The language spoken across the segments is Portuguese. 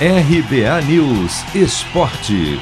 RBA News Esporte.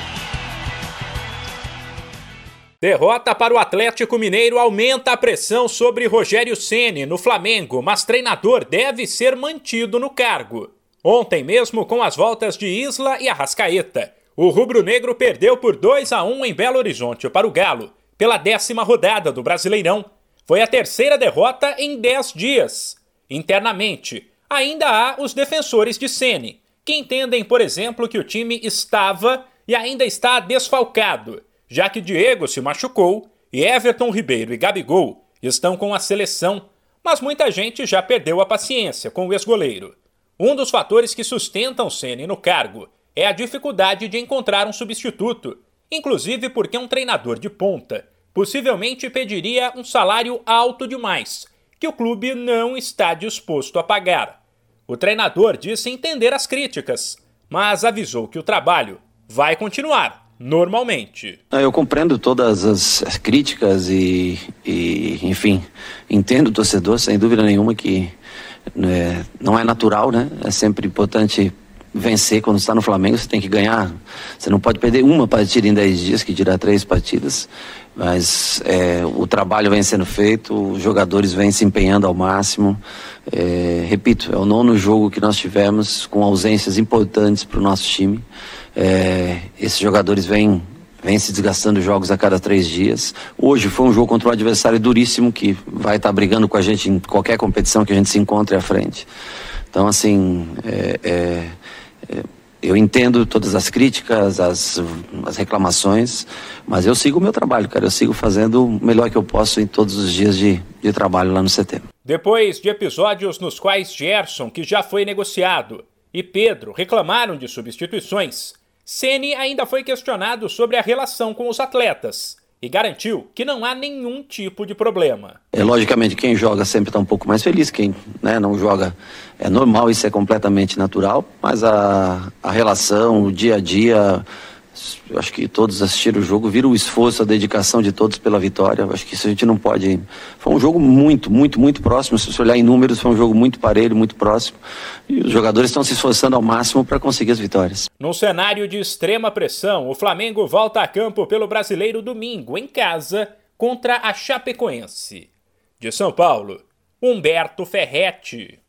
Derrota para o Atlético Mineiro aumenta a pressão sobre Rogério Ceni no Flamengo, mas treinador deve ser mantido no cargo. Ontem mesmo, com as voltas de Isla e Arrascaeta, o rubro-negro perdeu por 2 a 1 em Belo Horizonte para o Galo, pela décima rodada do Brasileirão. Foi a terceira derrota em 10 dias. Internamente, ainda há os defensores de Ceni, que entendem, por exemplo, que o time estava e ainda está desfalcado, já que Diego se machucou e Everton Ribeiro e Gabigol estão com a seleção, mas muita gente já perdeu a paciência com o ex-goleiro. Um dos fatores que sustentam Ceni no cargo é a dificuldade de encontrar um substituto, inclusive porque um treinador de ponta possivelmente pediria um salário alto demais, que o clube não está disposto a pagar. O treinador disse entender as críticas, mas avisou que o trabalho vai continuar normalmente. Eu compreendo todas as, críticas e, e, enfim, entendo o torcedor, sem dúvida nenhuma que né, não é natural, né? É sempre importante vencer quando está no Flamengo, você tem que ganhar. Você não pode perder uma partida em 10 dias, que dirá três partidas. Mas é, o trabalho vem sendo feito, os jogadores vêm se empenhando ao máximo. É, repito, é o nono jogo que nós tivemos com ausências importantes para o nosso time. É, esses jogadores vêm, vêm se desgastando jogos a cada três dias. Hoje foi um jogo contra um adversário duríssimo que vai estar tá brigando com a gente em qualquer competição que a gente se encontre à frente. Então, assim, é, é eu entendo todas as críticas, as, as reclamações, mas eu sigo o meu trabalho, cara. Eu sigo fazendo o melhor que eu posso em todos os dias de, de trabalho lá no CT. Depois de episódios nos quais Gerson, que já foi negociado, e Pedro reclamaram de substituições, Ceni ainda foi questionado sobre a relação com os atletas e garantiu que não há nenhum tipo de problema. É, logicamente, quem joga sempre está um pouco mais feliz, quem né, não joga é normal, isso é completamente natural, mas a, a relação, o dia a dia, eu acho que todos assistiram o jogo, viram o esforço, a dedicação de todos pela vitória. Eu acho que isso a gente não pode. Foi um jogo muito, muito, muito próximo. Se você olhar em números, foi um jogo muito parelho, muito próximo. E os jogadores estão se esforçando ao máximo para conseguir as vitórias. Num cenário de extrema pressão, o Flamengo volta a campo pelo Brasileiro domingo, em casa, contra a Chapecoense. De São Paulo, Humberto Ferretti.